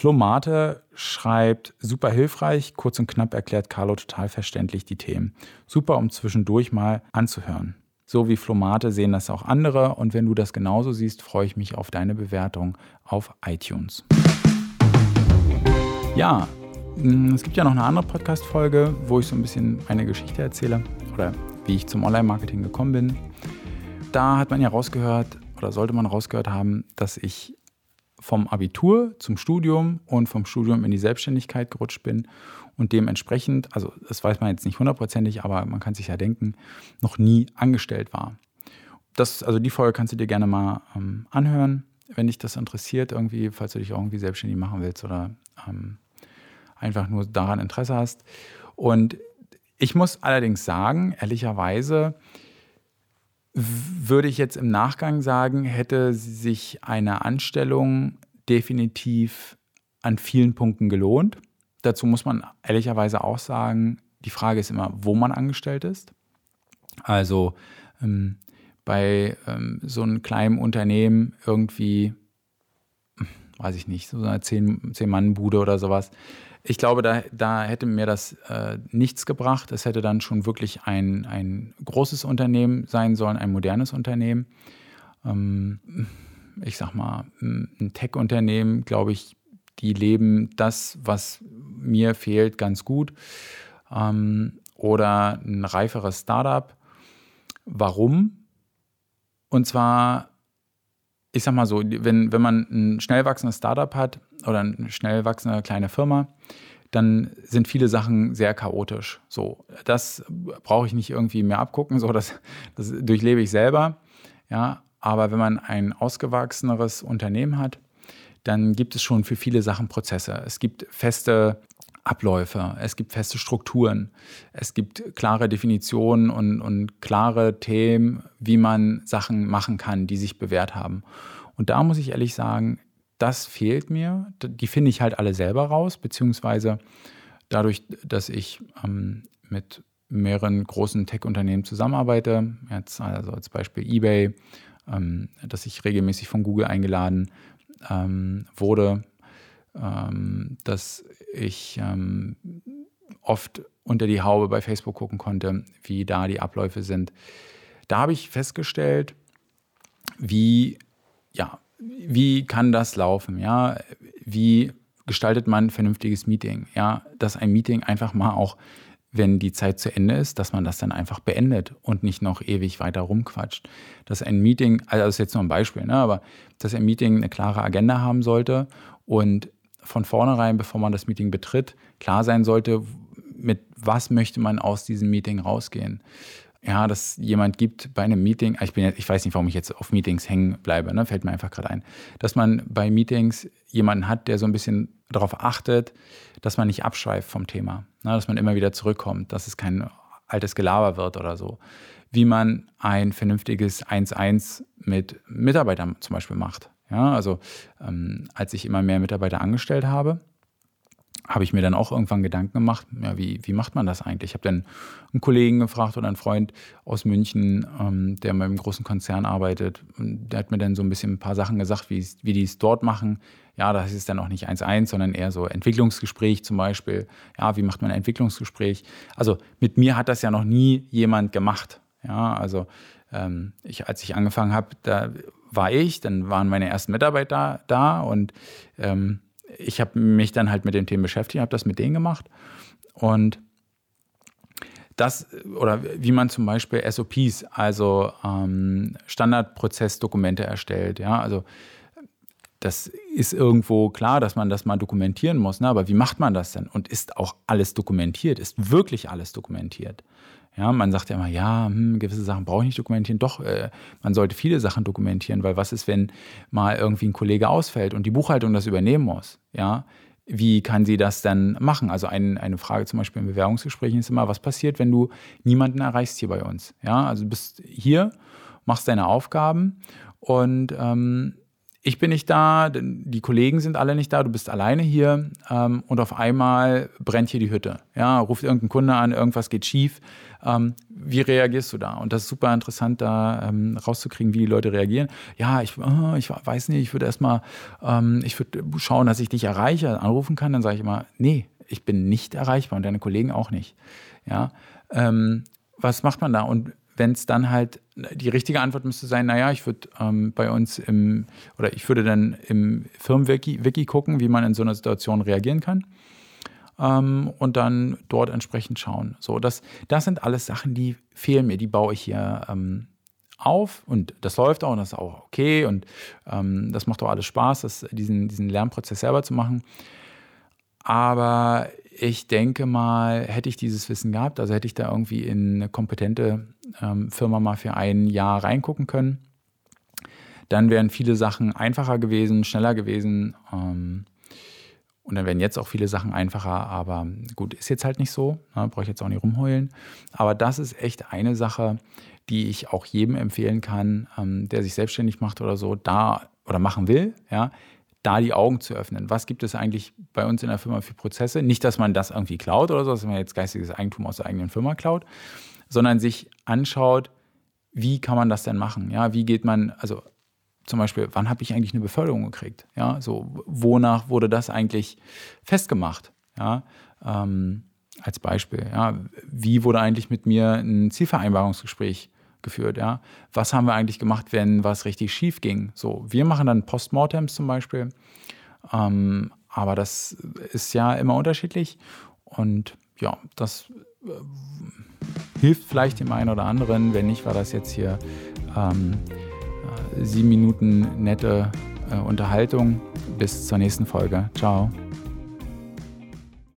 Flo Mate schreibt super hilfreich, kurz und knapp erklärt Carlo total verständlich die Themen. Super, um zwischendurch mal anzuhören. So wie Flo Mate sehen das auch andere und wenn du das genauso siehst, freue ich mich auf deine Bewertung auf iTunes. Ja, mm, es gibt ja noch eine andere Podcast-Folge, wo ich so ein bisschen meine Geschichte erzähle oder wie ich zum Online-Marketing gekommen bin. Da hat man ja rausgehört oder sollte man rausgehört haben, dass ich vom Abitur zum Studium und vom Studium in die Selbstständigkeit gerutscht bin und dementsprechend, also das weiß man jetzt nicht hundertprozentig, aber man kann sich ja denken, noch nie angestellt war. Das, also die Folge kannst du dir gerne mal ähm, anhören, wenn dich das interessiert, irgendwie, falls du dich irgendwie selbstständig machen willst oder ähm, einfach nur daran Interesse hast. Und ich muss allerdings sagen, ehrlicherweise, würde ich jetzt im Nachgang sagen, hätte sich eine Anstellung definitiv an vielen Punkten gelohnt. Dazu muss man ehrlicherweise auch sagen, die Frage ist immer, wo man angestellt ist. Also ähm, bei ähm, so einem kleinen Unternehmen irgendwie, weiß ich nicht, so eine Zehn-Mann-Bude oder sowas, ich glaube, da, da hätte mir das äh, nichts gebracht. Es hätte dann schon wirklich ein, ein großes Unternehmen sein sollen, ein modernes Unternehmen. Ähm, ich sag mal, ein Tech-Unternehmen, glaube ich, die leben das, was mir fehlt, ganz gut. Ähm, oder ein reiferes Startup. Warum? Und zwar, ich sag mal so, wenn, wenn man ein schnell wachsendes Startup hat, oder eine schnell wachsende kleine Firma, dann sind viele Sachen sehr chaotisch. So, das brauche ich nicht irgendwie mehr abgucken, so das, das durchlebe ich selber. Ja, aber wenn man ein ausgewachseneres Unternehmen hat, dann gibt es schon für viele Sachen Prozesse. Es gibt feste Abläufe, es gibt feste Strukturen, es gibt klare Definitionen und, und klare Themen, wie man Sachen machen kann, die sich bewährt haben. Und da muss ich ehrlich sagen, das fehlt mir. Die finde ich halt alle selber raus, beziehungsweise dadurch, dass ich ähm, mit mehreren großen Tech-Unternehmen zusammenarbeite, jetzt also als Beispiel eBay, dass ich regelmäßig von Google eingeladen ähm, wurde, ähm, dass ich ähm, oft unter die Haube bei Facebook gucken konnte, wie da die Abläufe sind. Da habe ich festgestellt, wie ja, wie kann das laufen? Ja, wie gestaltet man ein vernünftiges Meeting? Ja, dass ein Meeting einfach mal auch, wenn die Zeit zu Ende ist, dass man das dann einfach beendet und nicht noch ewig weiter rumquatscht. Dass ein Meeting, also das ist jetzt nur ein Beispiel, ne, aber dass ein Meeting eine klare Agenda haben sollte und von vornherein, bevor man das Meeting betritt, klar sein sollte, mit was möchte man aus diesem Meeting rausgehen ja, dass jemand gibt bei einem Meeting, ich, bin, ich weiß nicht, warum ich jetzt auf Meetings hängen bleibe, ne, fällt mir einfach gerade ein, dass man bei Meetings jemanden hat, der so ein bisschen darauf achtet, dass man nicht abschweift vom Thema, ne, dass man immer wieder zurückkommt, dass es kein altes Gelaber wird oder so. Wie man ein vernünftiges 1-1 mit Mitarbeitern zum Beispiel macht. Ja, also ähm, als ich immer mehr Mitarbeiter angestellt habe, habe ich mir dann auch irgendwann Gedanken gemacht, ja, wie, wie macht man das eigentlich? Ich habe dann einen Kollegen gefragt oder einen Freund aus München, ähm, der in einem großen Konzern arbeitet. Und der hat mir dann so ein bisschen ein paar Sachen gesagt, wie, wie die es dort machen. Ja, das ist dann auch nicht 1-1, sondern eher so Entwicklungsgespräch zum Beispiel. Ja, wie macht man ein Entwicklungsgespräch? Also mit mir hat das ja noch nie jemand gemacht. Ja, also ähm, ich, als ich angefangen habe, da war ich, dann waren meine ersten Mitarbeiter da und ähm, ich habe mich dann halt mit den Themen beschäftigt, habe das mit denen gemacht und das oder wie man zum Beispiel SOPs, also ähm, Standardprozessdokumente erstellt, ja, also das ist irgendwo klar, dass man das mal dokumentieren muss, ne? aber wie macht man das denn? Und ist auch alles dokumentiert? Ist wirklich alles dokumentiert? Ja, man sagt ja immer, ja, hm, gewisse Sachen brauche ich nicht dokumentieren. Doch, äh, man sollte viele Sachen dokumentieren, weil was ist, wenn mal irgendwie ein Kollege ausfällt und die Buchhaltung das übernehmen muss? Ja, wie kann sie das dann machen? Also ein, eine Frage zum Beispiel in Bewerbungsgesprächen ist immer, was passiert, wenn du niemanden erreichst hier bei uns? Ja, also du bist hier, machst deine Aufgaben und ähm, ich bin nicht da, die Kollegen sind alle nicht da, du bist alleine hier ähm, und auf einmal brennt hier die Hütte. Ja, ruft irgendein Kunde an, irgendwas geht schief. Ähm, wie reagierst du da? Und das ist super interessant, da ähm, rauszukriegen, wie die Leute reagieren. Ja, ich, oh, ich weiß nicht, ich würde erstmal, ähm, ich würde schauen, dass ich dich erreiche, anrufen kann. Dann sage ich immer, nee, ich bin nicht erreichbar und deine Kollegen auch nicht. Ja, ähm, was macht man da? Und wenn es dann halt, die richtige Antwort müsste sein, naja, ich würde ähm, bei uns im, oder ich würde dann im Firmenwiki Wiki gucken, wie man in so einer Situation reagieren kann. Ähm, und dann dort entsprechend schauen. So, das, das sind alles Sachen, die fehlen mir, die baue ich hier ähm, auf und das läuft auch und das ist auch okay und ähm, das macht auch alles Spaß, das, diesen, diesen Lernprozess selber zu machen. Aber ich denke mal, hätte ich dieses Wissen gehabt, also hätte ich da irgendwie in eine kompetente ähm, Firma mal für ein Jahr reingucken können, dann wären viele Sachen einfacher gewesen, schneller gewesen. Ähm, und dann wären jetzt auch viele Sachen einfacher, aber gut, ist jetzt halt nicht so. Ne, Brauche ich jetzt auch nicht rumheulen. Aber das ist echt eine Sache, die ich auch jedem empfehlen kann, ähm, der sich selbstständig macht oder so, da oder machen will, ja, da die Augen zu öffnen. Was gibt es eigentlich bei uns in der Firma für Prozesse? Nicht, dass man das irgendwie klaut oder so, dass man jetzt geistiges Eigentum aus der eigenen Firma klaut, sondern sich anschaut, wie kann man das denn machen? Ja, wie geht man, also zum Beispiel, wann habe ich eigentlich eine Beförderung gekriegt? Ja, so, wonach wurde das eigentlich festgemacht? Ja, ähm, als Beispiel, ja, wie wurde eigentlich mit mir ein Zielvereinbarungsgespräch geführt, ja. Was haben wir eigentlich gemacht, wenn was richtig schief ging? So, wir machen dann Postmortems zum Beispiel, ähm, aber das ist ja immer unterschiedlich und ja, das äh, hilft vielleicht dem einen oder anderen. Wenn nicht, war das jetzt hier ähm, äh, sieben Minuten nette äh, Unterhaltung. Bis zur nächsten Folge. Ciao.